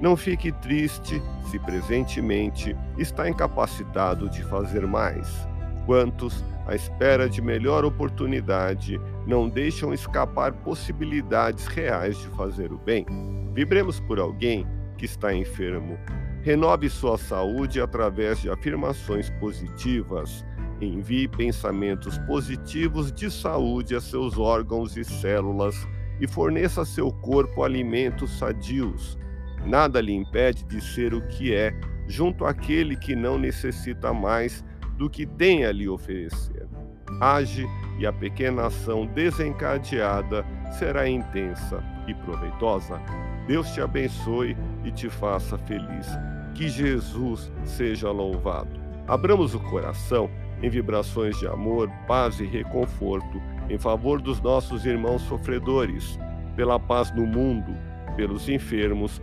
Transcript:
Não fique triste se presentemente está incapacitado de fazer mais. Quantos, à espera de melhor oportunidade, não deixam escapar possibilidades reais de fazer o bem? Vibremos por alguém que está enfermo. Renove sua saúde através de afirmações positivas. Envie pensamentos positivos de saúde a seus órgãos e células e forneça a seu corpo alimentos sadios. Nada lhe impede de ser o que é, junto àquele que não necessita mais do que tem a lhe oferecer. Age e a pequena ação desencadeada será intensa e proveitosa. Deus te abençoe e te faça feliz. Que Jesus seja louvado. Abramos o coração em vibrações de amor, paz e reconforto em favor dos nossos irmãos sofredores, pela paz no mundo, pelos enfermos